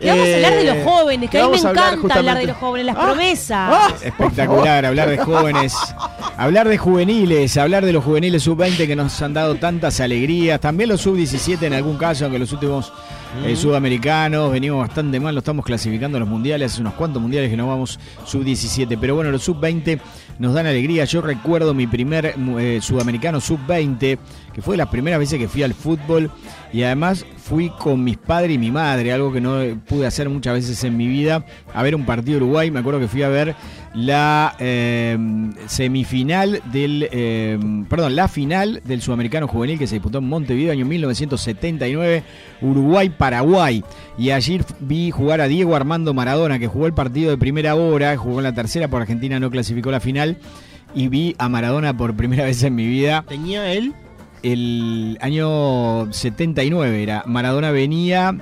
Que vamos a hablar de los Eh, jóvenes, que a mí me hablar encanta hablar de los jóvenes, las Ah, promesas. ah, Espectacular, hablar de jóvenes, hablar de juveniles, hablar de los juveniles sub-20 que nos han dado tantas alegrías, también los sub-17 en algún caso, aunque los últimos eh, sudamericanos venimos bastante mal, lo estamos clasificando en los mundiales, hace unos cuantos mundiales que no vamos sub-17, pero bueno, los sub-20 nos dan alegría. Yo recuerdo mi primer eh, sudamericano sub-20, que fue de las primeras veces que fui al fútbol y además fui con mis padres y mi madre, algo que no pude hacer muchas veces en mi vida, a ver un partido de Uruguay. Me acuerdo que fui a ver la eh, semifinal del, eh, perdón, la final del Sudamericano Juvenil que se disputó en Montevideo año 1979, Uruguay-Paraguay. Y allí vi jugar a Diego Armando Maradona, que jugó el partido de primera hora, jugó en la tercera, por Argentina no clasificó la final. Y vi a Maradona por primera vez en mi vida Tenía él. el año 79 era Maradona venía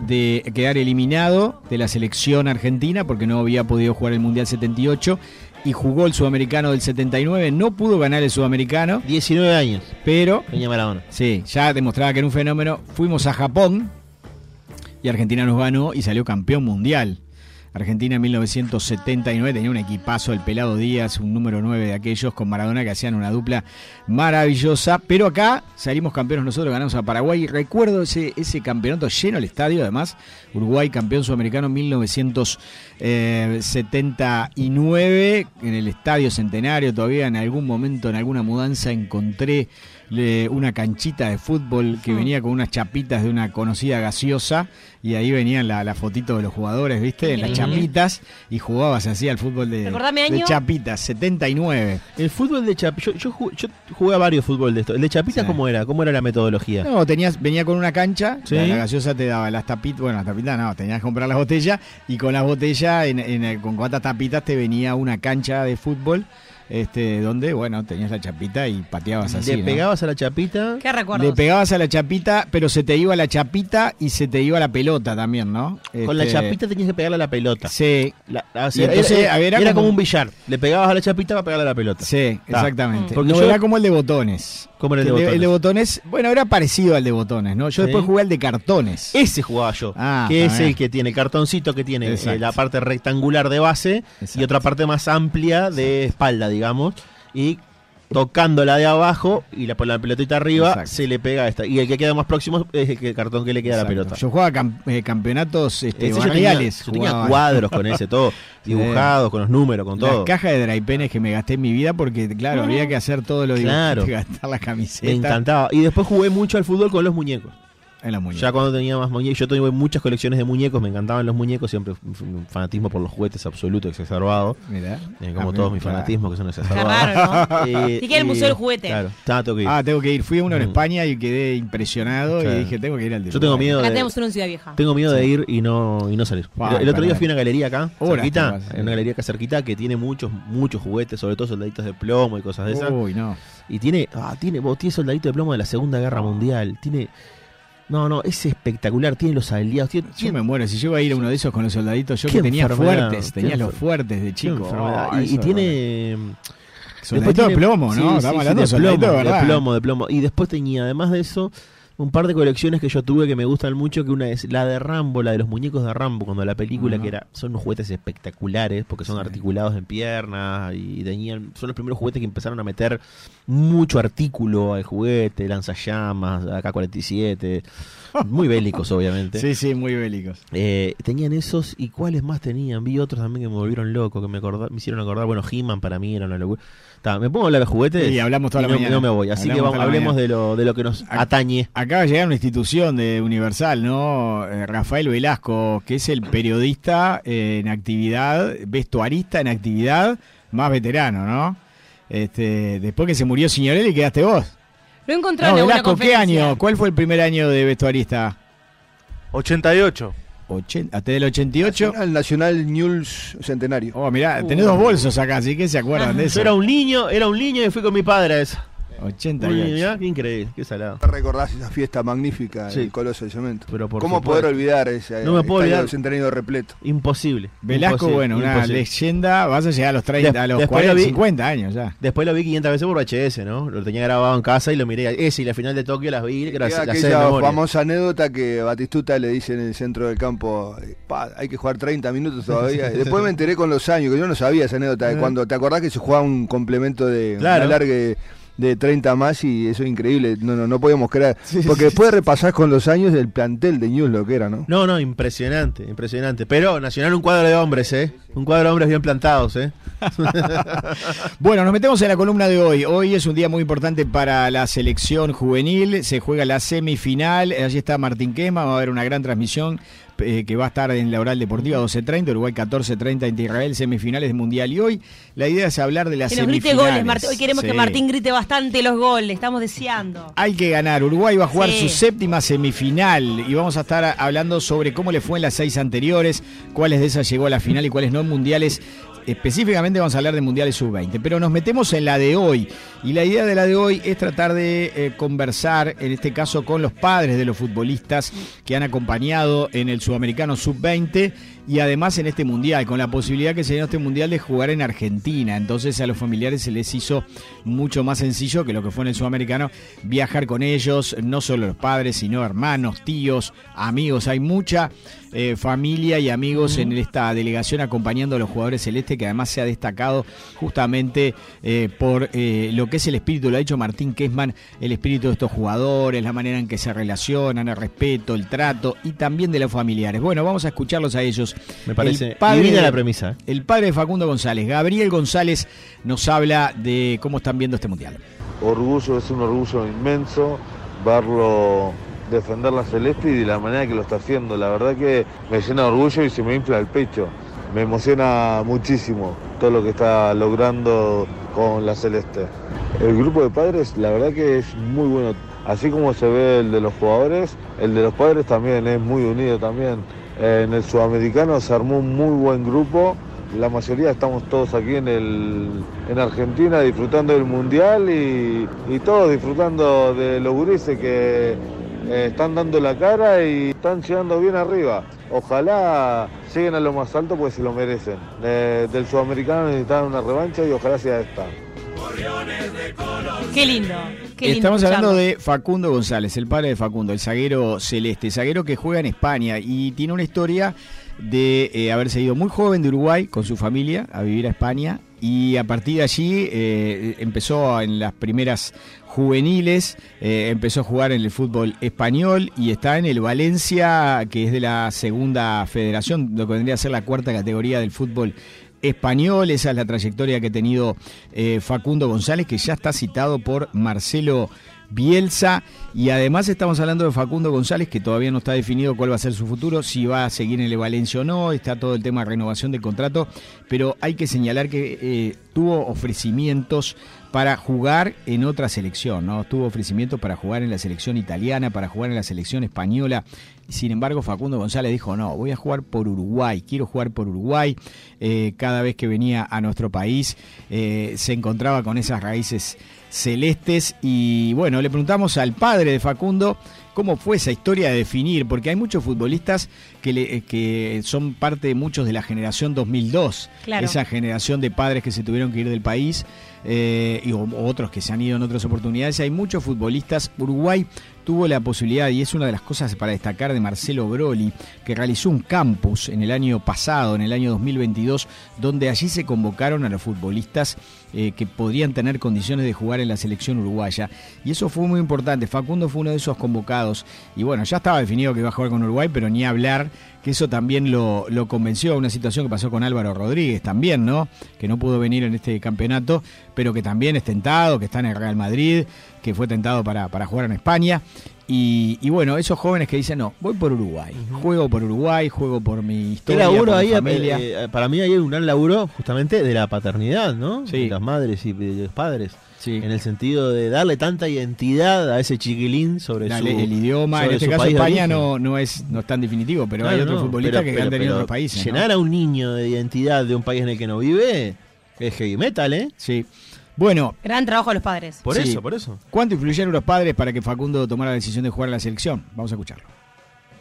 de quedar eliminado de la selección argentina porque no había podido jugar el Mundial 78 y jugó el Sudamericano del 79, no pudo ganar el Sudamericano, 19 años. pero Tenía Maradona. sí, ya demostraba que era un fenómeno. Fuimos a Japón y Argentina nos ganó y salió campeón mundial. Argentina en 1979 tenía un equipazo, el Pelado Díaz, un número 9 de aquellos con Maradona que hacían una dupla maravillosa. Pero acá salimos campeones nosotros, ganamos a Paraguay. Recuerdo ese, ese campeonato lleno el estadio, además. Uruguay campeón sudamericano en 1979 en el Estadio Centenario. Todavía en algún momento, en alguna mudanza, encontré le- una canchita de fútbol que venía con unas chapitas de una conocida gaseosa y ahí venían la, la fotito de los jugadores, ¿viste? Las Ujú. chapitas y jugabas así al fútbol de, de chapitas, 79. El fútbol de Chapita. Yo, yo, yo jugué a varios fútbol de esto. ¿El de Chapita Sí. cómo era? ¿Cómo era la metodología? No, tenías, venía con una cancha, Sí. la, la gaseosa te daba las tapitas, bueno, las tapitas no, tenías que comprar las botellas y con las botellas, en, en- con cuántas tapitas te venía una cancha de fútbol, este, donde, bueno, tenías la chapita y pateabas así. Le ¿no? pegabas a la chapita. ¿Qué recuerdos? Le pegabas a la chapita, pero se te iba la chapita y se te iba la pelota también, ¿no? Con la Este, chapita tenías que pegarle a la pelota. Sí, La- ah, entonces, era- como- como un billar. Le pegabas a la chapita para pegarle a la pelota. sí, Ta. exactamente. Porque no yo- era como el de botones. ¿Cómo era el de botones? El de botones, bueno, era parecido al de botones, ¿no? Yo Sí. después jugué al de cartones. Ese jugaba yo. Ah, que es el que tiene el cartoncito que tiene eh, la parte rectangular de base y otra parte más amplia de espalda, digamos. Y tocándola de abajo y la, la pelotita arriba Exacto. se le pega a esta. Y el que queda más próximo es el, que- el cartón que le queda a la pelota. Yo jugaba cam- eh, campeonatos este, Ese yo tenía, yo cuadros con ese, todo. Dibujados, con los números, con Las todo. cajas de draipenes que me gasté en mi vida porque, claro, había que hacer todo lo de Claro. gastar la camiseta Me encantaba. Y después jugué mucho al fútbol con los muñecos. En la muñeca. Ya cuando tenía más muñecos, yo tuve muchas colecciones de muñecos, me encantaban los muñecos, siempre un fanatismo por los juguetes absoluto, exacerbado. Mirá. Eh, como Ah, todos mis claro. fanatismos que son exacerbados. raro, ¿no? Eh, y- Museo del Juguete. Claro, estaba, tengo que ir. Ah, tengo que ir. Fui a uno en Mm. España y quedé impresionado Claro. y dije, tengo que ir al de Yo tengo miedo Acá de, tenemos uno en Ciudad Vieja. tengo miedo de ir y no, y no salir. Ah, el, el otro día fui a una galería acá, Horas cerquita, en una galería acá cerquita que tiene muchos, muchos juguetes, sobre todo soldaditos de plomo y cosas de esas. Uy, no. Y tiene, ah, tiene, vos, tiene soldadito de plomo de la Segunda Guerra Mundial. Tiene. No, no, es espectacular. Tiene los aliados. Tiene, Yo tiene- me muero. Si llego a ir a uno de esos con los soldaditos, yo que tenía fuertes, tenía los fuertes de chico. Oh, y, tiene. Soldadito de tiene- plomo, sí, ¿no? sí, Estamos sí, hablando de de soldadito plomo, de de plomo, de plomo. Y después tenía, además de eso, un par de colecciones que yo tuve que me gustan mucho, que una es la de Rambo, la de los muñecos de Rambo, cuando la película que era, son unos juguetes espectaculares, porque son Sí. articulados en piernas, y tenían, son los primeros juguetes que empezaron a meter mucho artículo al juguete, lanzallamas, AK-47, muy bélicos obviamente. Sí, sí, muy bélicos. Eh, tenían esos y cuáles más tenían. Vi otros también que me volvieron loco, que me, acordar- me hicieron acordar. Bueno, He-Man para mí era una locura. Ta, me pongo a hablar de juguetes Y hablamos toda y la no, mañana. no me voy. Así Hablamos que vamos, hablemos de lo, de lo que nos Ac- atañe. Acaba de llegar una institución de Universal, ¿no? Eh, Rafael Velasco, que es el periodista eh, en actividad, vestuarista en actividad, más veterano, ¿no? Este, después que se murió Signorelli, quedaste vos. Lo No, en Velasco, ¿qué conferencia. año? ¿Cuál fue el primer año de vestuarista? 88. Ochen- ¿Hasta del 88? Nacional, Nacional News Centenario. Oh, mirá, tenés dos bolsos acá, así que se acuerdan de Yo eso. era un niño, era un niño y fui con mi padre a eso. Uy, 88. mirá, qué increíble, qué salado. ¿Recordás esa fiesta magnífica Sí. del Coloso de Cemento? Pero por ¿Cómo supuesto. poder olvidar ese No me puedo olvidar. centenario repleto? Imposible. Velasco, imposible, bueno, una imposible. leyenda, vas a llegar a los 30, Des- a los después 40, lo vi- 50 años ya. Después lo vi 500 veces por VHS, ¿no? Lo tenía grabado en casa y lo miré. Ese y la final de Tokio las vi, de aquella memoria. famosa anécdota que Batistuta le dice en el centro del campo, eh, "Pa, hay que jugar 30 minutos todavía. Después me enteré con los años, que yo no sabía esa anécdota, de cuando te acordás que se jugaba un complemento de. Claro. un alargue de 30 más y eso es increíble, no, no, no podíamos creer. Sí, Porque sí, después repasás con los años el plantel de News lo que era, ¿no? No, no, impresionante, impresionante. Pero Nacional un cuadro de hombres, ¿eh? Un cuadro de hombres bien plantados, ¿eh? Bueno, nos metemos en la columna de hoy. Hoy es un día muy importante para la selección juvenil. Se juega la semifinal. Allí está Martín Quema. Va a haber una gran transmisión eh, que va a estar en la Oral Deportiva 12.30, Uruguay 14.30 en Israel, semifinales de Mundial. Y hoy la idea es hablar de las Que nos grite semifinales. goles, Martín. Hoy queremos que. Martín grite bastante los goles. Estamos deseando. Hay que ganar. Uruguay va a jugar Sí. su séptima semifinal y vamos a estar hablando sobre cómo le fue en las seis anteriores, cuáles de esas llegó a la final y cuáles no en mundiales. Específicamente vamos a hablar de mundiales sub-20, pero nos metemos en la de hoy. Y la idea de la de hoy es tratar de eh, conversar, en este caso con los padres de los futbolistas que han acompañado en el sudamericano sub-20 y además en este mundial, con la posibilidad que se dio este mundial de jugar en Argentina. Entonces a los familiares se les hizo mucho más sencillo que lo que fue en el sudamericano viajar con ellos, no solo los padres, sino hermanos, tíos, amigos. Hay mucha eh, familia y amigos en esta delegación acompañando a los jugadores celestes, que además se ha destacado justamente eh, por eh, lo que es el espíritu, lo ha dicho Martín Kesman, el espíritu de estos jugadores, la manera en que se relacionan, el respeto, el trato y también de los familiares. Bueno, vamos a escucharlos a ellos. Me parece El padre de- la premisa. ¿eh? El padre de Facundo González, Gabriel González, nos habla de cómo están viendo este mundial. orgullo, es un orgullo inmenso verlo defender la celeste y de la manera que lo está haciendo. La verdad que me llena de orgullo y se me infla el pecho. Me emociona muchísimo todo lo que está logrando con la celeste. El grupo de padres, la verdad que es muy bueno. Así como se ve el de los jugadores, el de los padres también es muy unido también. En el sudamericano se armó un muy buen grupo la mayoría estamos todos aquí en, el, en Argentina disfrutando del mundial y, y todos disfrutando de los gurises que eh, están dando la cara y están llegando bien arriba. Ojalá lleguen a lo más alto porque se lo merecen. Del sudamericano necesitan una revancha y ojalá sea esta. Qué lindo. Qué lindo Estamos hablando de Facundo González, el padre de Facundo, el zaguero celeste, zaguero que juega en España y tiene una historia de eh, haberse ido muy joven de Uruguay con su familia a vivir a España y a partir de allí eh, empezó en las primeras juveniles, eh, empezó a jugar en el fútbol español y está en el Valencia, que es de la segunda federación, lo que vendría a ser la cuarta categoría del fútbol español. Esa es la trayectoria que ha tenido eh, Facundo González, que ya está citado por Marcelo Bielsa. Y además estamos hablando de Facundo González, que todavía no está definido cuál va a ser su futuro, si va a seguir en el Valencia o no. Está todo el tema de renovación de contrato. Pero hay que señalar que eh, tuvo ofrecimientos para jugar en otra selección, ¿no? Tuvo ofrecimientos para jugar en la selección italiana, para jugar en la selección española. Sin embargo, Facundo González dijo, no, voy a jugar por Uruguay, quiero jugar por Uruguay. Eh, cada vez que venía a nuestro país eh, se encontraba con esas raíces celestes y bueno, le preguntamos al padre de Facundo cómo fue esa historia de definir, porque hay muchos futbolistas que, le- que son parte de muchos de la generación 2002, Claro. esa generación de padres que se tuvieron que ir del país eh, y o- otros que se han ido en otras oportunidades. Hay muchos futbolistas. Uruguay tuvo la posibilidad, y es una de las cosas para destacar de Marcelo Broli, que realizó un campus en el año pasado, en el año 2022, donde allí se convocaron a los futbolistas eh, que podrían tener condiciones de jugar en la selección uruguaya. Y eso fue muy importante. Facundo fue uno de esos convocados. Y bueno, ya estaba definido que iba a jugar con Uruguay, pero ni hablar que eso también lo, convenció. Una situación que pasó con Álvaro Rodríguez también, ¿no? Que no pudo venir en este campeonato, pero que también es tentado, que está en el Real Madrid, que fue tentado para jugar en España. Y, y bueno, esos jóvenes que dicen, no, voy por Uruguay, juego por Uruguay, juego por mi ¿Qué historia, laburo por mi ahí? familia. eh, eh, para mí ahí hay un gran laburo justamente de la paternidad, ¿no? Sí. De las madres y de los padres. Sí. En el sentido de darle tanta identidad a ese chiquilín sobre Dale, su el idioma, en este caso España no, no es no es tan definitivo, pero hay otros no, futbolistas pero- que pero- han tenido otros países. ¿no? Llenar a un niño de identidad de un país en el que no vive es heavy metal, ¿eh? Sí. Bueno, Gran trabajo de los padres. Por Sí. eso, por eso. ¿cuánto influyeron los padres para que Facundo tomara la decisión de jugar en la selección? Vamos a escucharlo.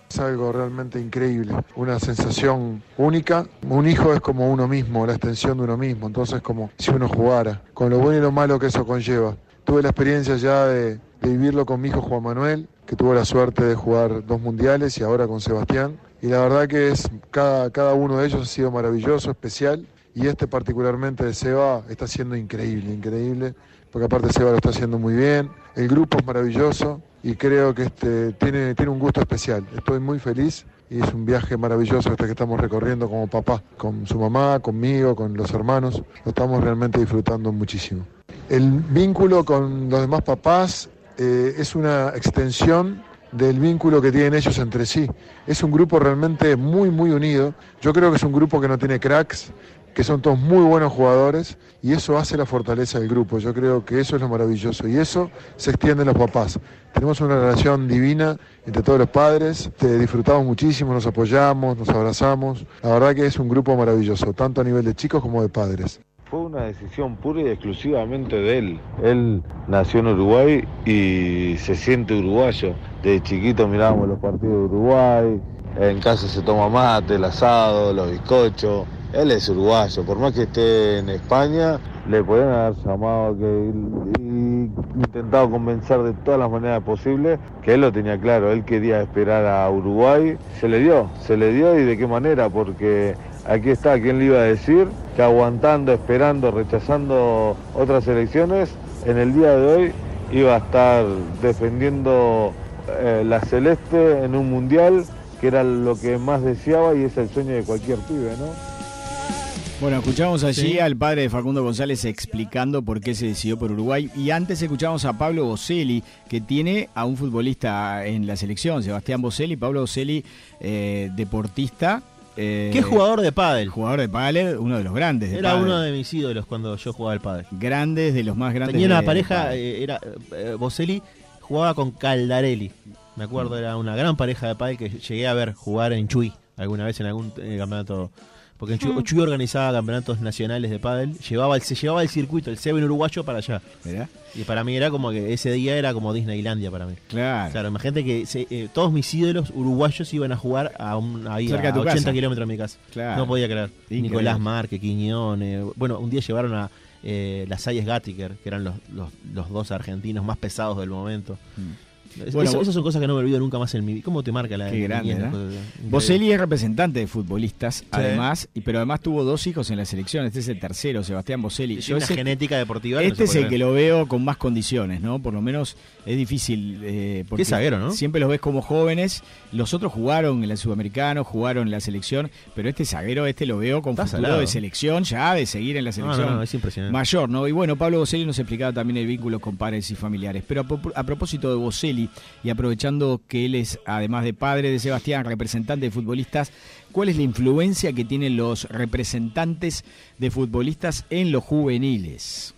Es algo realmente increíble, una sensación única. Un hijo es como uno mismo, la extensión de uno mismo, entonces como si uno jugara, con lo bueno y lo malo que eso conlleva. Tuve la experiencia ya de, de vivirlo con mi hijo Juan Manuel, que tuvo la suerte de jugar dos mundiales y ahora con Sebastián. Y la verdad que es cada, cada uno de ellos ha sido maravilloso, especial. Y este particularmente de Seba está siendo increíble, increíble, porque aparte Seba lo está haciendo muy bien. El grupo es maravilloso y creo que este tiene, tiene un gusto especial. Estoy muy feliz y es un viaje maravilloso este que estamos recorriendo como papá, con su mamá, conmigo, con los hermanos. Lo estamos realmente disfrutando muchísimo. El vínculo con los demás papás eh, es una extensión del vínculo que tienen ellos entre sí. Es un grupo realmente muy, muy unido. Yo creo que es un grupo que no tiene cracks, que son todos muy buenos jugadores y eso hace la fortaleza del grupo. Yo creo que eso es lo maravilloso y eso se extiende en los papás. Tenemos una relación divina entre todos los padres, te disfrutamos muchísimo, nos apoyamos, nos abrazamos. La verdad que es un grupo maravilloso, tanto a nivel de chicos como de padres. Fue una decisión pura y exclusivamente de él. Él nació en Uruguay y se siente uruguayo. De chiquito mirábamos los partidos de Uruguay, en casa se toma mate, el asado, los bizcochos. Él es uruguayo, por más que esté en España, le podrían haber llamado que, y intentado convencer de todas las maneras posibles que él lo tenía claro, él quería esperar a Uruguay, se le dio, se le dio y de qué manera, porque aquí está, ¿quién le iba a decir? Que aguantando, esperando, rechazando otras elecciones, en el día de hoy iba a estar defendiendo eh, la celeste en un mundial, que era lo que más deseaba y es el sueño de cualquier pibe, ¿no? Bueno, escuchamos allí Sí. al padre de Facundo González explicando por qué se decidió por Uruguay y antes escuchamos a Pablo Boselli, que tiene a un futbolista en la selección, Sebastián Boselli, Pablo Boselli, eh, deportista. eh, ¿Qué jugador de pádel? Jugador de pádel, uno de los grandes. de Era pádel. uno de mis ídolos cuando yo jugaba al pádel. Grandes, de los más grandes. Tenía una de- pareja, de eh, era eh, Boselli jugaba con Caldarelli. Me acuerdo, era una gran pareja de pádel que llegué a ver jugar en Chuy alguna vez en algún campeonato. Porque en Chuy, organizaba campeonatos nacionales de pádel, llevaba el, se llevaba el circuito, el Seven uruguayo para allá. Y para mí era como que ese día era como Disneylandia para mí. Claro. Claro, imagínate que se- eh, todos mis ídolos uruguayos iban a jugar a, un, ahí, Cerca a tu 80 casa. kilómetros de mi casa. Claro. No podía creer. Increíble. Nicolás Marque, Quiñones. Bueno, un día llevaron a eh, las Sayes Gattiker, que eran los, los, los dos argentinos más pesados del momento. Es- Bueno, eso- vos- esas son cosas que no me olvido nunca más en mi vida. ¿Cómo te marca la Qué grande, ¿no? Boselli es representante de futbolistas, además, y pero además tuvo dos hijos en la selección. Este es el tercero, Sebastián Boselli. Yo una ese- genética deportiva. no Este es el que lo veo con más condiciones, ¿no? Por lo menos es difícil. Eh, porque Qué zaguero, ¿no? Siempre los ves como jóvenes. Los otros jugaron en el sudamericano, jugaron en la selección, pero este zaguero, este lo veo con Está futuro salado. de selección, ya de seguir en la No, selección. no, no, es impresionante. Mayor, ¿no? Y bueno, Pablo Boselli nos explicaba también el vínculo con padres y familiares. Pero a, a propósito de Boselli, y aprovechando que él es, además de padre de Sebastián, representante de futbolistas, ¿cuál es la influencia que tienen los representantes de futbolistas en los juveniles?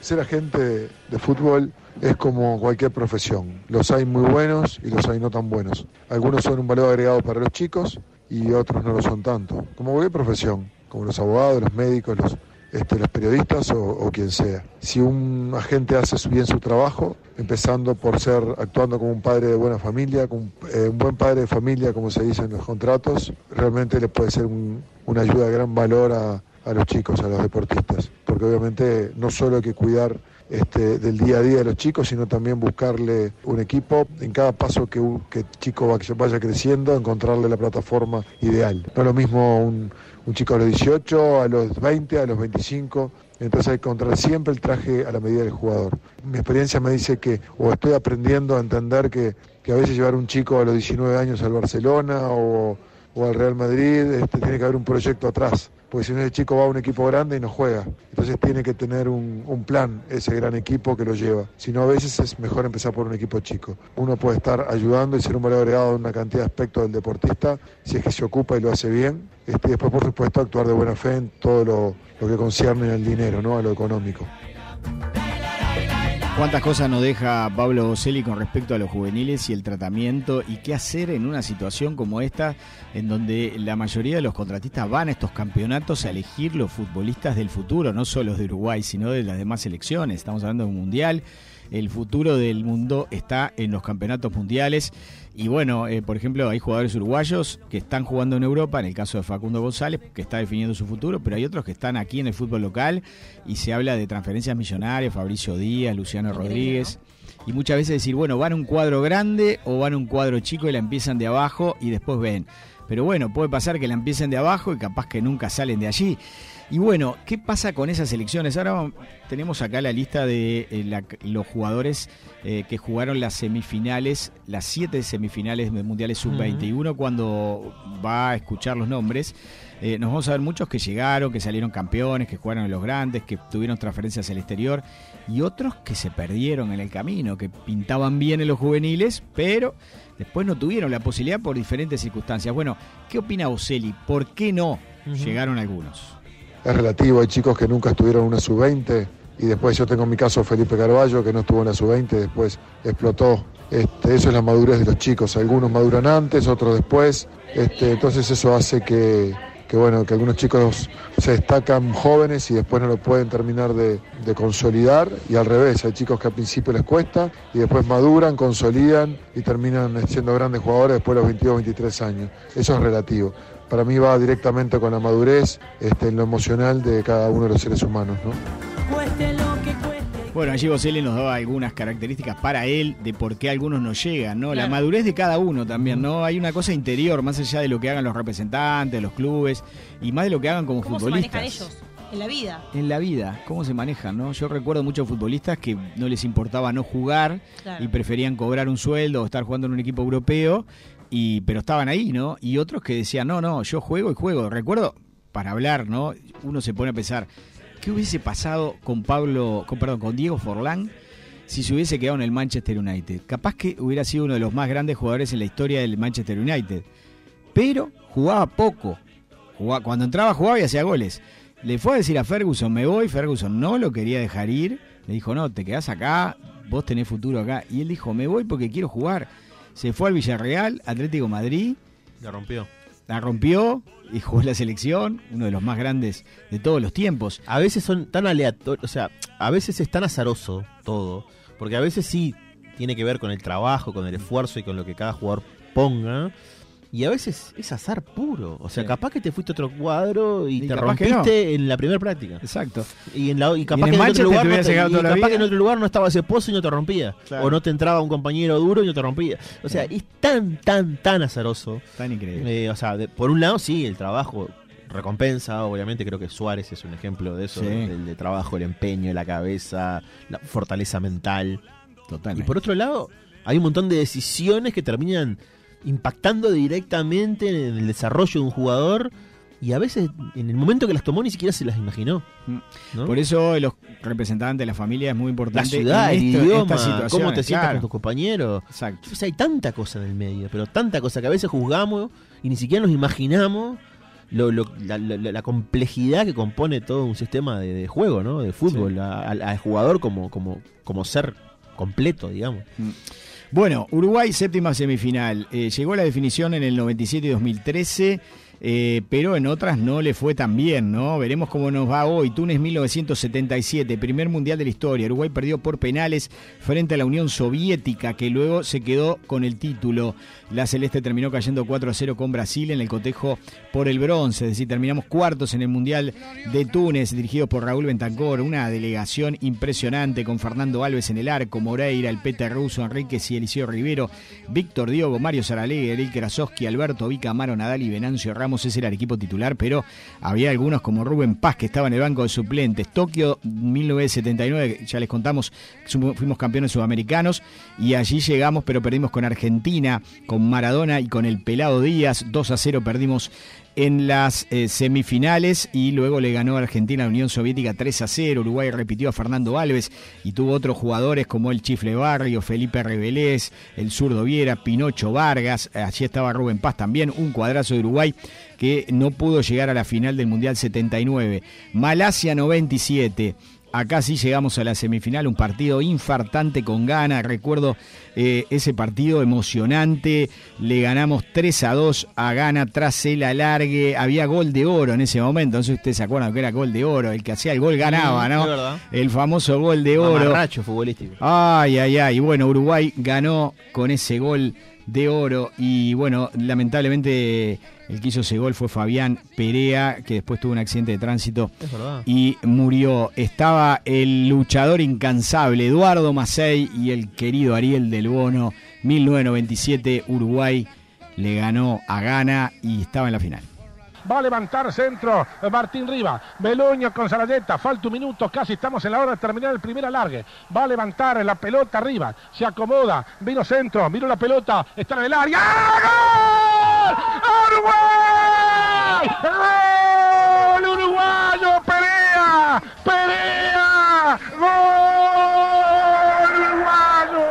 Ser agente de fútbol es como cualquier profesión. Los hay muy buenos y los hay no tan buenos. Algunos son un valor agregado para los chicos y otros no lo son tanto. Como cualquier profesión, como los abogados, los médicos, los, este, los periodistas o, quien sea. Si un agente hace bien su trabajo, empezando por ser actuando como un padre de buena familia, como eh, un buen padre de familia, como se dice en los contratos, realmente le puede ser un- una ayuda de gran valor a, a los chicos, a los deportistas. Porque obviamente no solo hay que cuidar este, del día a día de los chicos, sino también buscarle un equipo en cada paso que el chico va- vaya creciendo, encontrarle la plataforma ideal. No es lo mismo un, un chico a los 18, a los 20, a los 25. Entonces hay que encontrar siempre el traje a la medida del jugador. Mi experiencia me dice que, o estoy aprendiendo a entender que, que a veces llevar un chico a los 19 años al Barcelona o, o al Real Madrid, este, tiene que haber un proyecto atrás. Porque si no, el chico va a un equipo grande y no juega. Entonces tiene que tener un, plan, ese gran equipo que lo lleva. Si no, a veces es mejor empezar por un equipo chico. Uno puede estar ayudando y ser un valor agregado en una cantidad de aspectos del deportista, si es que se ocupa y lo hace bien. Este, después, por supuesto, actuar de buena fe en todo lo, lo que concierne al dinero, ¿no? a lo económico. ¿Cuántas cosas nos deja Pablo Boselli con respecto a los juveniles y el tratamiento y qué hacer en una situación como esta en donde la mayoría de los contratistas van a estos campeonatos a elegir los futbolistas del futuro, no solo de Uruguay, sino de las demás selecciones? Estamos hablando de un mundial, el futuro del mundo está en los campeonatos mundiales y bueno, eh, por ejemplo, hay jugadores uruguayos que están jugando en Europa, en el caso de Facundo González, que está definiendo su futuro, pero hay otros que están aquí en el fútbol local y se habla de transferencias millonarias, Fabricio Díaz, Luciano Rodríguez. Y muchas veces decir, bueno, van a un cuadro grande o van a un cuadro chico y la empiezan de abajo y después ven. Pero bueno, puede pasar que la empiecen de abajo y capaz que nunca salen de allí. Y bueno, ¿qué pasa con esas elecciones? Ahora tenemos acá la lista de eh, los jugadores eh, que jugaron las semifinales, las siete semifinales mundiales sub-21, cuando va a escuchar los nombres. Eh, nos vamos a ver muchos que llegaron, que salieron campeones, que jugaron en los grandes, que tuvieron transferencias al exterior, y otros que se perdieron en el camino, que pintaban bien en los juveniles, pero después no tuvieron la posibilidad por diferentes circunstancias. Bueno, ¿qué opina Oselli? ¿Por qué no llegaron algunos? Es relativo. Hay chicos que nunca estuvieron en una sub-20 y después yo tengo mi caso Felipe Carballo que no estuvo en la sub-20, después explotó. Este, eso es la madurez de los chicos. Algunos maduran antes, otros después. Este, entonces eso hace que, bueno, que algunos chicos se destacan jóvenes y después no lo pueden terminar de, de, consolidar y al revés, hay chicos que al principio les cuesta y después maduran, consolidan y terminan siendo grandes jugadores después de los 22, 23 años. Eso es relativo para mí va directamente con la madurez este, en lo emocional de cada uno de los seres humanos. ¿no? Bueno, allí Boselli nos daba algunas características para él de por qué algunos no llegan, ¿no? La madurez de cada uno también, ¿no? Hay una cosa interior, más allá de lo que hagan los representantes, los clubes, y más de lo que hagan como ¿Cómo futbolistas. se manejan ellos? En la vida. En la vida, cómo se manejan, ¿no? Yo recuerdo muchos futbolistas que no les importaba no jugar Claro. y preferían cobrar un sueldo o estar jugando en un equipo europeo, y, pero estaban ahí, ¿no? Y otros que decían, no, no, yo juego y juego. Recuerdo, para hablar, ¿no? Uno se pone a pensar, ¿qué hubiese pasado con Pablo, con, perdón, con Diego Forlán si se hubiese quedado en el Manchester United? Capaz que hubiera sido uno de los más grandes jugadores en la historia del Manchester United. Pero jugaba poco. Jugaba- cuando entraba jugaba y hacía goles. Le fue a decir a Ferguson, me voy, Ferguson no lo quería dejar ir. Le dijo, no, te quedás acá, vos tenés futuro acá. Y él dijo, me voy porque quiero jugar. Se fue al Villarreal, Atlético Madrid, La rompió. la rompió y jugó en la selección, uno de los más grandes de todos los tiempos. A veces son tan aleatorios, o sea, a veces es tan azaroso todo, porque a veces sí tiene que ver con el trabajo, con el esfuerzo y con lo que cada jugador ponga. Y a veces es azar puro. O sea, Sí. capaz que te fuiste a otro cuadro y, Y te rompiste en la primera práctica. Exacto. Y, en la, y capaz en que en otro lugar, no te- y capaz que en otro lugar no estaba ese pozo y no te rompía. Claro. O no te entraba un compañero duro y no te rompía. O sea, es tan, tan, tan azaroso. Tan increíble. Eh, o sea, de- por un lado, sí, el trabajo recompensa, obviamente creo que Suárez es un ejemplo de eso, Sí. del de trabajo, el empeño, la cabeza, la fortaleza mental. Y Totalmente. por otro lado, hay un montón de decisiones que terminan impactando directamente en el desarrollo de un jugador y a veces en el momento que las tomó ni siquiera se las imaginó. ¿no? Por eso los representantes de la familia es muy la importante. ciudad, en el esto- idioma, cómo te sientas claro. con tus compañeros. Exacto. O sea, hay tanta cosa en el medio, pero tanta cosa que a veces juzgamos y ni siquiera nos imaginamos lo, lo- la, la- la complejidad que compone todo un sistema de, de juego, ¿no? De fútbol, al al jugador como, como, como ser completo, digamos. Bueno, Uruguay, séptima semifinal. Eh, llegó a la definición en el 97 y 2013. Eh, pero en otras no le fue tan bien, ¿no? Veremos cómo nos va hoy. Túnez 1977, primer mundial de la historia. Uruguay perdió por penales frente a la Unión Soviética, que luego se quedó con el título. La Celeste terminó cayendo 4 a 0 con Brasil en el cotejo por el bronce, es decir, terminamos cuartos en el Mundial de Túnez, dirigido por Raúl Bentancor, una delegación impresionante con Fernando Alves en el arco, Moreira, el Pete Russo, Enríquez y Eliseo Rivero, Víctor Diogo, Mario Saralegui, Eric Krasowski, Alberto Vica, Amaro Nadal y Venancio Ramos, ese era el equipo titular, pero había algunos como Rubén Paz que estaba en el banco de suplentes. Tokio 1979, ya les contamos, fuimos campeones sudamericanos y allí llegamos, pero perdimos con Argentina, con Maradona y con el Pelado Díaz, 2 a 0 perdimos en las eh, semifinales y luego le ganó a Argentina a la Unión Soviética 3 a 0. Uruguay repitió a Fernando Alves y tuvo otros jugadores como el Chifle Barrio, Felipe Rebelés, el zurdo Viera, Pinocho Vargas, allí estaba Rubén Paz también, un cuadrazo de Uruguay que no pudo llegar a la final del Mundial 79. Malasia 97. Acá sí llegamos a la semifinal, un partido infartante con gana. Recuerdo eh, ese partido emocionante. Le ganamos 3 a 2 a Gana tras el alargue. Había gol de oro en ese momento. No sé si ustedes se acuerdan que era gol de oro. El que hacía el gol ganaba, ¿no? El famoso gol de oro. Mamarracho futbolístico. Ay, ay, ay. Bueno, Uruguay ganó con ese gol de oro. Y bueno, lamentablemente el que hizo ese gol fue Fabián Perea, que después tuvo un accidente de tránsito y murió. Estaba el luchador incansable Eduardo Macei y el querido Ariel del Bono. 1997, Uruguay le ganó a Ghana y estaba en la final. Va a levantar centro Martín Riva. Beloño con Sarayeta. Falta un minuto. Casi estamos en la hora de terminar el primer alargue. Va a levantar la pelota arriba. Se acomoda. Vino centro. Vino la pelota. Está en el área. ¡Gol! ¡Uruguay! ¡Gol uruguayo! ¡Perea! ¡Perea! ¡Gol uruguayo!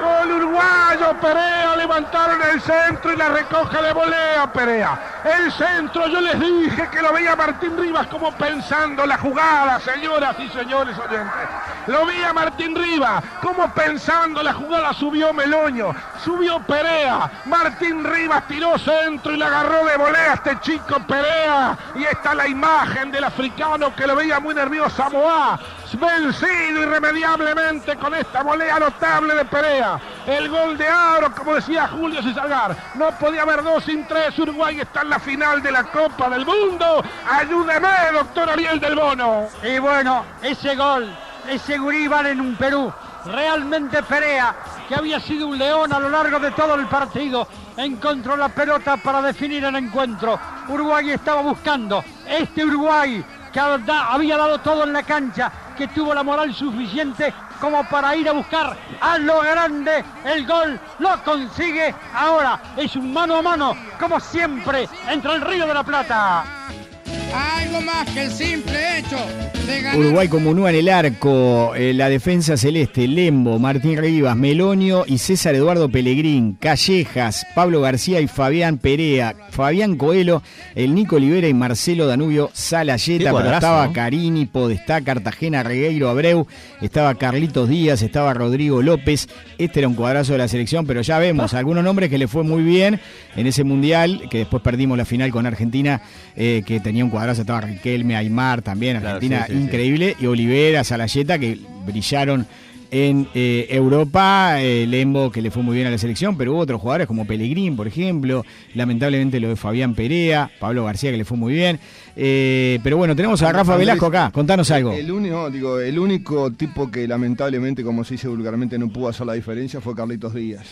¡Gol uruguayo! Perea levantaron el centro y la recoge de volea Perea. El centro, yo les dije que lo veía Martín Rivas como pensando la jugada, señoras y señores oyentes. Lo veía Martín Rivas como pensando la jugada, subió Meloño, subió Perea. Martín Rivas tiró centro y la agarró de volea este chico Perea. Y está la imagen del africano que lo veía muy nervioso Samoa vencido irremediablemente con esta volea notable de Perea. El gol de Aro, como decía Julio Cesar, no podía haber dos sin tres. Uruguay está en la final de la Copa del Mundo. Ayúdeme, doctor Ariel del Bono. Y bueno, ese gol, ese gurí en un Perú. Realmente Perea, que había sido un león a lo largo de todo el partido, encontró la pelota para definir el encuentro. Uruguay estaba buscando este Uruguay que había dado todo en la cancha, que tuvo la moral suficiente como para ir a buscar a lo grande el gol, lo consigue ahora, es un mano a mano, como siempre, entre el Río de la Plata. Algo más que el simple hecho de ganar. Uruguay comunúa en el arco, eh, la defensa celeste, Lembo, Martín Rivas, Melonio y César Eduardo Pellegrín, Callejas, Pablo García y Fabián Perea, Fabián Coelho, el Nico Olivera y Marcelo Danubio Salayeta, pero estaba ¿no? Carini, Podestá, Cartagena, Regueiro, Abreu, estaba Carlitos Díaz, estaba Rodrigo López, este era un cuadrazo de la selección, pero ya vemos algunos nombres que le fue muy bien en ese mundial, que después perdimos la final con Argentina, eh, que tenía un cuadrazo, estaba Riquelme, Aymar también, Argentina sí, sí, sí. increíble, y Olivera, Salayeta, que brillaron en eh, Europa, eh, Lembo, que le fue muy bien a la selección, pero hubo otros jugadores como Pellegrín, por ejemplo, lamentablemente lo de Fabián Perea, Pablo García, que le fue muy bien. Eh, pero bueno, tenemos a Rafa Velasco acá, contanos algo. El único, digo, el único tipo que lamentablemente, como se dice vulgarmente, no pudo hacer la diferencia fue Carlitos Díaz.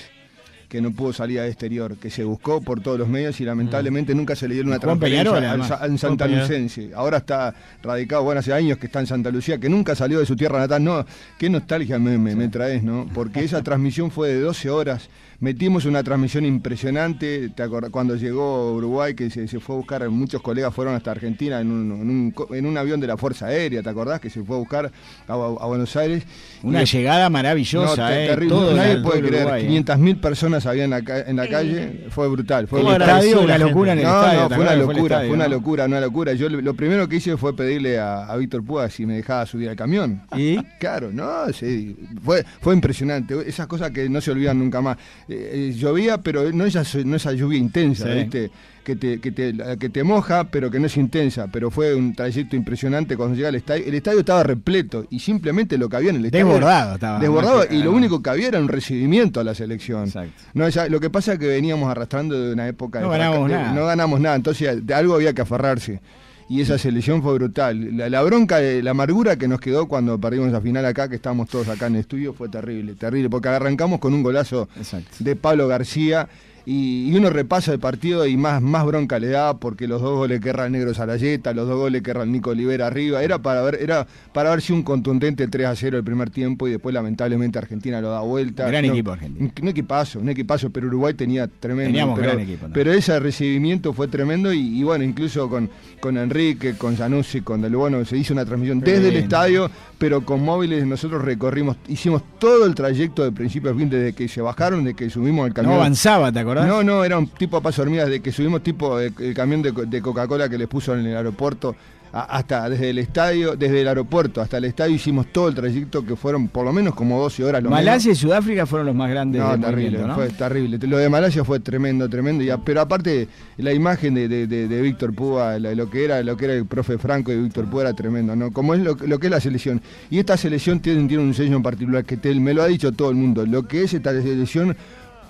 Que no pudo salir al exterior, que se buscó por todos los medios y lamentablemente nunca se le dio una transferencia al, al Santa. Lucense. Ahora está radicado, bueno, hace años que está en Santa Lucía, que nunca salió de su tierra natal. No, qué nostalgia me, me, me traes, ¿no? Porque esa transmisión fue de 12 horas. Metimos una transmisión impresionante. Cuando llegó Uruguay, que se, se fue a buscar, muchos colegas fueron hasta Argentina en un, en un co- en un avión de la Fuerza Aérea, ¿te acordás? Que se fue a buscar a, a Buenos Aires. Una Y- llegada maravillosa, no, te- eh, terrible. todo Nadie el- puede todo creer. Uruguay, eh. 500.000 personas había en la, ca- en la calle. Fue brutal. Fue El ¿Cómo brutal. estadio, una locura en el No, estadio. no, ¿te fue una locura, estadio, fue una no? locura, una locura. Yo lo lo primero que hice fue pedirle a, a Víctor Púa si me dejaba subir al camión. ¿Y? Claro, no, sí, fue, fue impresionante. Esas cosas que no se olvidan nunca más. Eh, eh, llovía, pero no esa, no esa lluvia intensa, Sí. ¿viste? Que te, que, te, que te moja, pero que no es intensa. Pero fue un trayecto impresionante cuando llega al estadio. El estadio estaba repleto y simplemente lo que había en el estadio. Desbordado estaba. Desbordado y lo único que había era un recibimiento a la selección. Exacto. No, ya- lo que pasa es que veníamos arrastrando de una época No de ganamos fraca- de- nada. no ganamos nada, entonces de algo había que aferrarse. Y esa selección fue brutal. La, la bronca, de, la amargura que nos quedó cuando perdimos esa final acá, que estábamos todos acá en el estudio, fue terrible, terrible, porque arrancamos con un golazo Exacto. de Pablo García y, uno repasa el partido y más, más bronca le da porque los dos goles que erra el negro Sarayeta, los dos goles que erra el Nico Olivera arriba, era para ver, era para ver si un contundente 3 a 0 el primer tiempo y después lamentablemente Argentina lo da vuelta. Gran No, equipo Argentina. Un, equipazo, un equipazo, pero Uruguay tenía tremendo. Teníamos pero, gran equipo, ¿no? pero ese recibimiento fue tremendo y, y bueno, incluso con, con Enrique, con Zanussi, con Del Bono, se hizo una transmisión desde el estadio, pero con móviles nosotros recorrimos, hicimos todo el trayecto de principio a fin, desde que se bajaron, de que subimos el camión. No avanzaba, ¿te acordás? No, no, era un tipo a paso hormigas, de que subimos tipo eh, el camión de, co- de Coca-Cola que les puso en el aeropuerto hasta desde el estadio, desde el aeropuerto hasta el estadio hicimos todo el trayecto que fueron por lo menos como 12 horas. Lo Malasia y Sudáfrica fueron los más grandes no, del terrible, fue terrible. Lo de Malasia fue tremendo, tremendo. Y pero aparte, la imagen de, de- de- de Víctor Púa, lo que era lo que era el profe Franco y Víctor Púa era tremendo, ¿no? Como es lo, lo que es la selección. Y esta selección tiene, tiene un sello en particular que te- me lo ha dicho todo el mundo. Lo que es esta selección,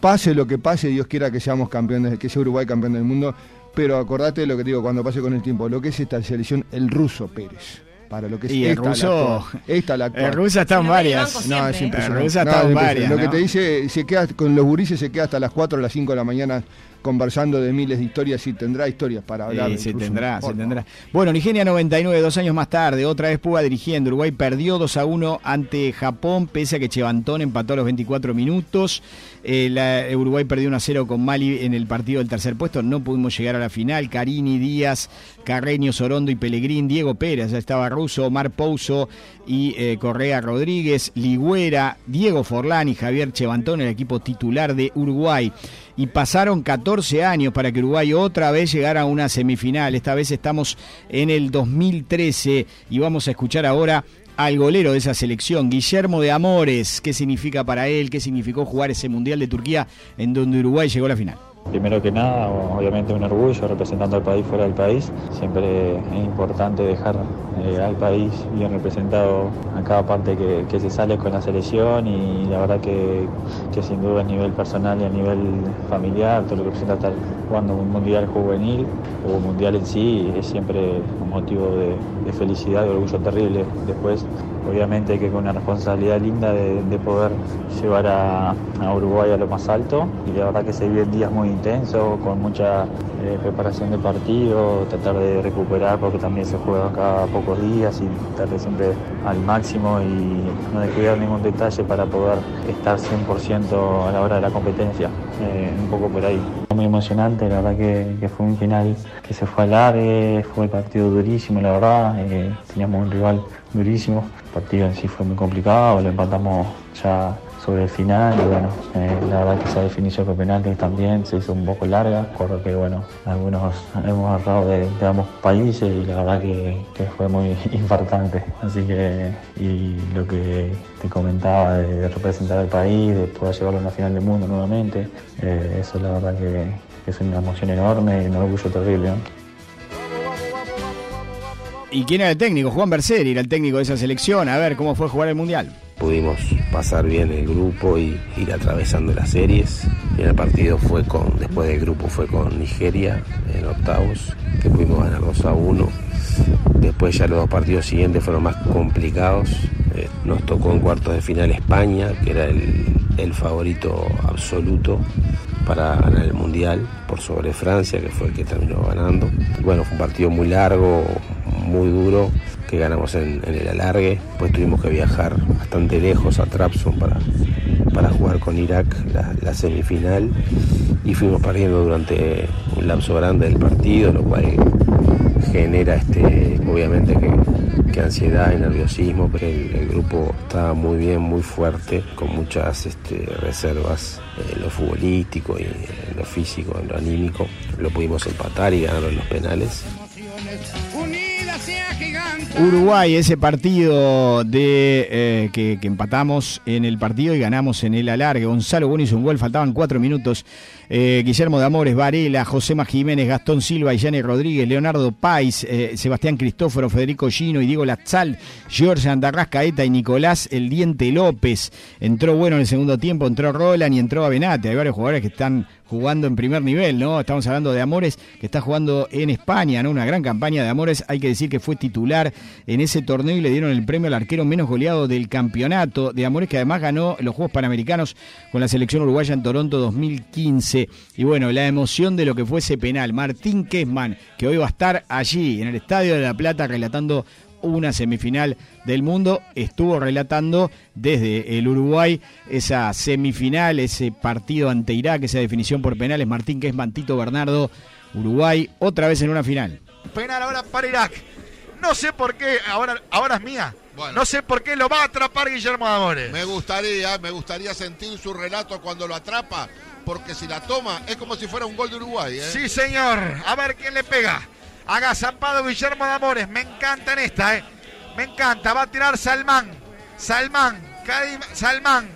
pase lo que pase, Dios quiera que seamos campeones, que sea Uruguay campeón del mundo. Pero acordate de lo que te digo cuando pase con el tiempo, lo que es esta selección, el ruso Pérez. Para lo que es Y el esta, la ruso- actual. esta la. El ruso está en Se lo ve en el varias. No, es ¿eh? impresionante. El ruso No, está es en impresionante. varias, Lo que te dice, se queda con los gurises, se queda hasta las 4 o las 5 de la mañana conversando de miles de historias y tendrá historias para hablar. Sí, se tendrá, se tendrá. Bueno, Nigeria 99, dos años más tarde, otra vez Púa dirigiendo. Uruguay perdió 2 a 1 ante Japón, pese a que Chevantón empató a los 24 minutos. Eh, la- Uruguay perdió 1 a 0 con Mali en el partido del tercer puesto. No pudimos llegar a la final. Carini, Díaz, Carreño, Sorondo y Pellegrín, Diego Pérez, ya estaba Russo, Omar Pouso y eh, Correa Rodríguez, Ligüera, Diego Forlán y Javier Chevantón, el equipo titular de Uruguay. Y pasaron 14 años para que Uruguay otra vez llegara a una semifinal. Esta vez estamos en el 2013 y vamos a escuchar ahora al golero de esa selección, Guillermo de Amores. ¿Qué significa para él? ¿Qué significó jugar ese Mundial de Turquía en donde Uruguay llegó a la final? Primero que nada, obviamente un orgullo representando al país fuera del país. Siempre es importante dejar eh, al país bien representado a cada parte que, se sale con la selección y la verdad que, que sin duda a nivel personal y a nivel familiar, todo lo que representa estar jugando un mundial juvenil o un mundial en sí es siempre un motivo de, felicidad y orgullo terrible. Después, obviamente que con una responsabilidad linda de, de poder llevar a, a Uruguay a lo más alto y la verdad que se viven días muy intensos, con mucha eh, preparación de partido, tratar de recuperar porque también se juega cada pocos días y tratar de siempre al máximo y no descuidar ningún detalle para poder estar 100% a la hora de la competencia, eh, un poco por ahí. Muy emocionante, la verdad que, fue un final que se fue al aire, fue el partido durísimo, la verdad, eh, teníamos un rival durísimo, el partido en sí fue muy complicado, lo empatamos ya sobre el final y bueno, eh, la verdad que esa definición con penaltis también se hizo un poco larga, recuerdo que bueno, algunos hemos errado de, ambos países y la verdad que, que fue muy impactante, así que y lo que te comentaba de, representar al país, de poder llevarlo a una final del mundo nuevamente, eh, eso la verdad que, es una emoción enorme y un orgullo terrible. ¿no? ¿Y quién era el técnico? Juan Berseri era el técnico de esa selección. A ver cómo fue jugar el Mundial. Pudimos pasar bien el grupo y ir atravesando las series. El partido fue con, después del grupo fue con Nigeria en octavos, que pudimos ganar 2 a 1. Después ya los dos partidos siguientes fueron más complicados. Eh, nos tocó en cuartos de final España, que era el, favorito absoluto para ganar el Mundial, por sobre Francia, que fue el que terminó ganando. Bueno, fue un partido muy largo, muy duro, que ganamos en, el alargue. Después tuvimos que viajar bastante lejos a Trabzon para, para jugar con Irak la, semifinal y fuimos perdiendo durante un lapso grande del partido, lo cual genera este obviamente que, ansiedad y nerviosismo, pero el, el grupo estaba muy bien, muy fuerte, con muchas este, reservas en lo futbolístico y en lo físico, en lo anímico. Lo pudimos empatar y ganaron los penales. Uruguay, ese partido de eh, que, que empatamos en el partido y ganamos en el alargue. Gonzalo Bueno hizo un gol, faltaban cuatro minutos. Eh, Guillermo de Amores, Varela, José Jiménez, Gastón Silva, Yane Rodríguez, Leonardo Pais, eh, Sebastián Cristóforo, Federico Gino y Diego Latzal, George Andarrascaeta y Nicolás El Diente López. Entró bueno en el segundo tiempo, entró Roland y entró Avenate. Hay varios jugadores que están jugando en primer nivel, ¿no? Estamos hablando de Amores, que está jugando en España, ¿no? Una gran campaña de Amores. Hay que decir que fue titular en ese torneo y le dieron el premio al arquero menos goleado del campeonato de Amores, que además ganó los Juegos Panamericanos con la selección uruguaya en Toronto 2015. Y bueno, la emoción de lo que fue ese penal. Martín Kesman, que hoy va a estar allí, en el Estadio de La Plata, relatando una semifinal del mundo, estuvo relatando desde el Uruguay esa semifinal, ese partido ante Irak, esa definición por penales. Martín Kesman, Tito Bernardo, Uruguay, otra vez en una final. Penal ahora para Irak. No sé por qué, ahora, ahora es mía. No sé por qué lo va a atrapar Guillermo Amores. Me gustaría, me gustaría sentir su relato cuando lo atrapa, porque si la toma es como si fuera un gol de Uruguay. ¿eh? Sí, señor. A ver quién le pega. Agazampado Guillermo de Amores. Me encanta en esta, ¿eh? Me encanta. Va a tirar Salmán. Salmán. Karim Salmán.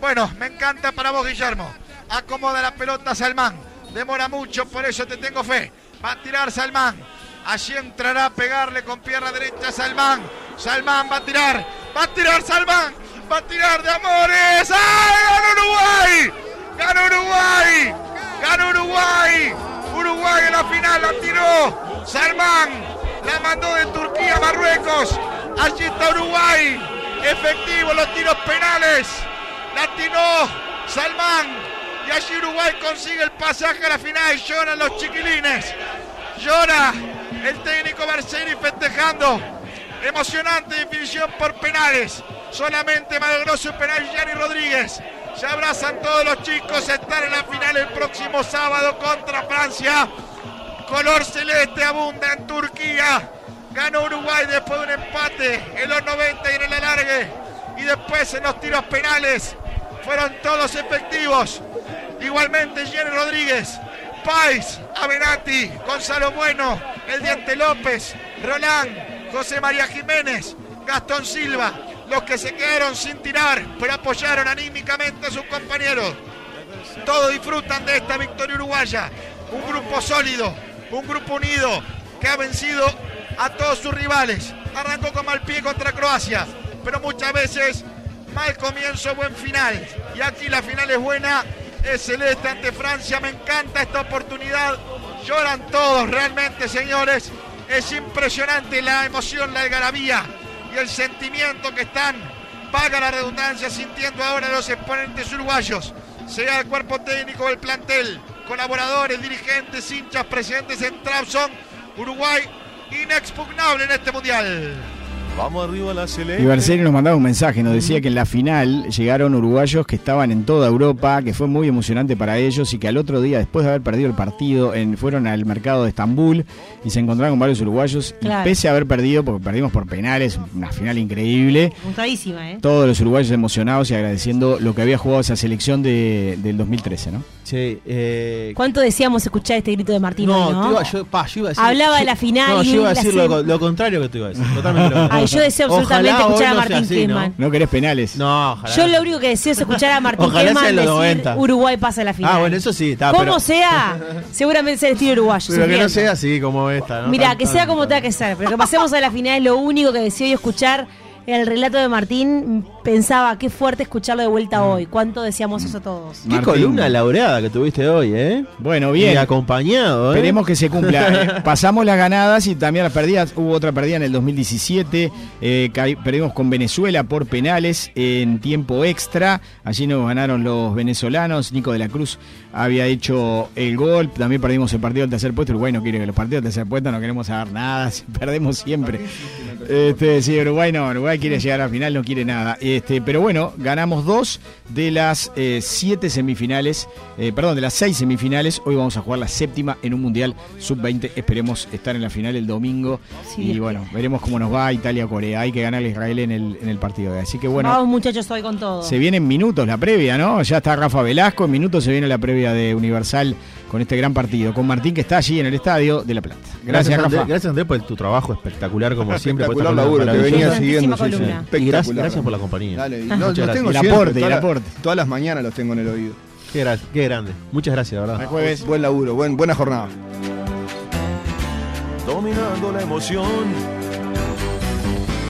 Bueno, me encanta para vos, Guillermo. Acomoda la pelota Salmán. Demora mucho, por eso te tengo fe. Va a tirar Salmán. Allí entrará a pegarle con pierna derecha Salmán. Salmán va a tirar. Va a tirar Salmán. Va a tirar de amores. ¡Ay! ¡Ganó Uruguay! ¡Ganó Uruguay! ¡Ganó Uruguay! Uruguay en la final la tiró. Salmán la mandó de Turquía a Marruecos. Allí está Uruguay. Efectivo los tiros penales. La tiró Salmán. Y allí Uruguay consigue el pasaje a la final. Lloran los chiquilines. Llora el técnico Barceni festejando. Emocionante definición por penales. Solamente malogró su penal Gianni Rodríguez. Se abrazan todos los chicos. Están en la final el próximo sábado contra Francia. Color celeste abunda en Turquía. Ganó Uruguay después de un empate en los 90 y en el alargue. Y después en los tiros penales. Fueron todos efectivos. Igualmente Gianni Rodríguez. Pais, Avenati, Gonzalo Bueno, El Diente López, Roland, José María Jiménez, Gastón Silva, los que se quedaron sin tirar, pero apoyaron anímicamente a sus compañeros. Todos disfrutan de esta victoria uruguaya. Un grupo sólido, un grupo unido, que ha vencido a todos sus rivales. Arrancó con mal pie contra Croacia, pero muchas veces mal comienzo, buen final. Y aquí la final es buena es celeste ante Francia. Me encanta esta oportunidad. Lloran todos realmente, señores. Es impresionante la emoción, la algarabía y el sentimiento que están, paga la redundancia, sintiendo ahora los exponentes uruguayos. Sea el cuerpo técnico del plantel, colaboradores, dirigentes, hinchas, presidentes en Trabzon. Uruguay inexpugnable en este mundial. Vamos arriba a la celeste. Y Barceli nos mandaba un mensaje, nos decía que en la final llegaron uruguayos que estaban en toda Europa, que fue muy emocionante para ellos y que al otro día, después de haber perdido el partido, en- fueron al mercado de Estambul y se encontraron con varios uruguayos. Claro. Y pese a haber perdido, porque perdimos por penales, una final increíble, Gustadísima, ¿eh? todos los uruguayos emocionados y agradeciendo lo que había jugado esa selección de, del 2013, ¿no? Eh, ¿Cuánto deseamos escuchar este grito de Martín no, hoy, no? te iba- yo, pa, yo iba a decir, Hablaba de la final No, y yo iba a decir lo, lo contrario que te iba a decir. Totalmente lo contrario. Ay, yo deseo absolutamente Ojalá escuchar a Martín así, ¿no? Killman. No querés penales. No, ojalá. Yo lo único que deseo es escuchar a Martín los decir 90. Uruguay pasa a la final. Ah, bueno, eso sí, está, Como pero- sea, seguramente sea el estilo uruguayo. Pero que no sea así como esta, ¿no? Mira, que sea como tenga que ser, pero que pasemos a la final es lo único que deseo y escuchar el relato de Martín. Pensaba, qué fuerte escucharlo de vuelta hoy. ¿Cuánto deseamos eso todos? Qué Martín. columna laureada que tuviste hoy, ¿eh? Bueno, Y bien. acompañado, ¿eh? Esperemos que se cumpla. ¿eh? Pasamos las ganadas y también las perdidas. Hubo otra perdida en el 2017. eh, perdimos con Venezuela por penales en tiempo extra. Allí nos ganaron los venezolanos. Nico de la Cruz había hecho el gol. También perdimos el partido del tercer puesto. Uruguay no quiere que los partidos del tercer puesto no queremos saber nada. Perdemos siempre. Este, sí, Uruguay no. Uruguay quiere llegar al final, no quiere nada. Este, pero bueno, ganamos dos de las eh, siete semifinales. eh, perdón, de las seis semifinales. Hoy vamos a jugar la séptima en un Mundial Sub-20. Esperemos estar en la final el domingo. Sí, y bueno, veremos cómo nos va Italia-Corea. Hay que ganar a Israel en el, en el partido. Así que bueno. Vamos muchachos hoy con todo. Se viene en minutos la previa, ¿no? Ya está Rafa Velasco, en minutos se viene la previa de Universal con este gran partido, con Martín que está allí en el estadio de La Plata. Gracias, Andrés, Rafa. gracias Andrés por tu trabajo espectacular como siempre. Espectacular laburo, te venía siguiendo. Sí, sí. columna. Y gracias, Espectacular. gracias por la compañía. Dale, y Muchas no, los gracias. tengo El siempre, aporte, toda el la- aporte. Todas las mañanas los tengo en el oído. Qué, gra- qué grande. Muchas gracias, la verdad. Jueves. Buen laburo, buen, buena jornada. Dominando la emoción,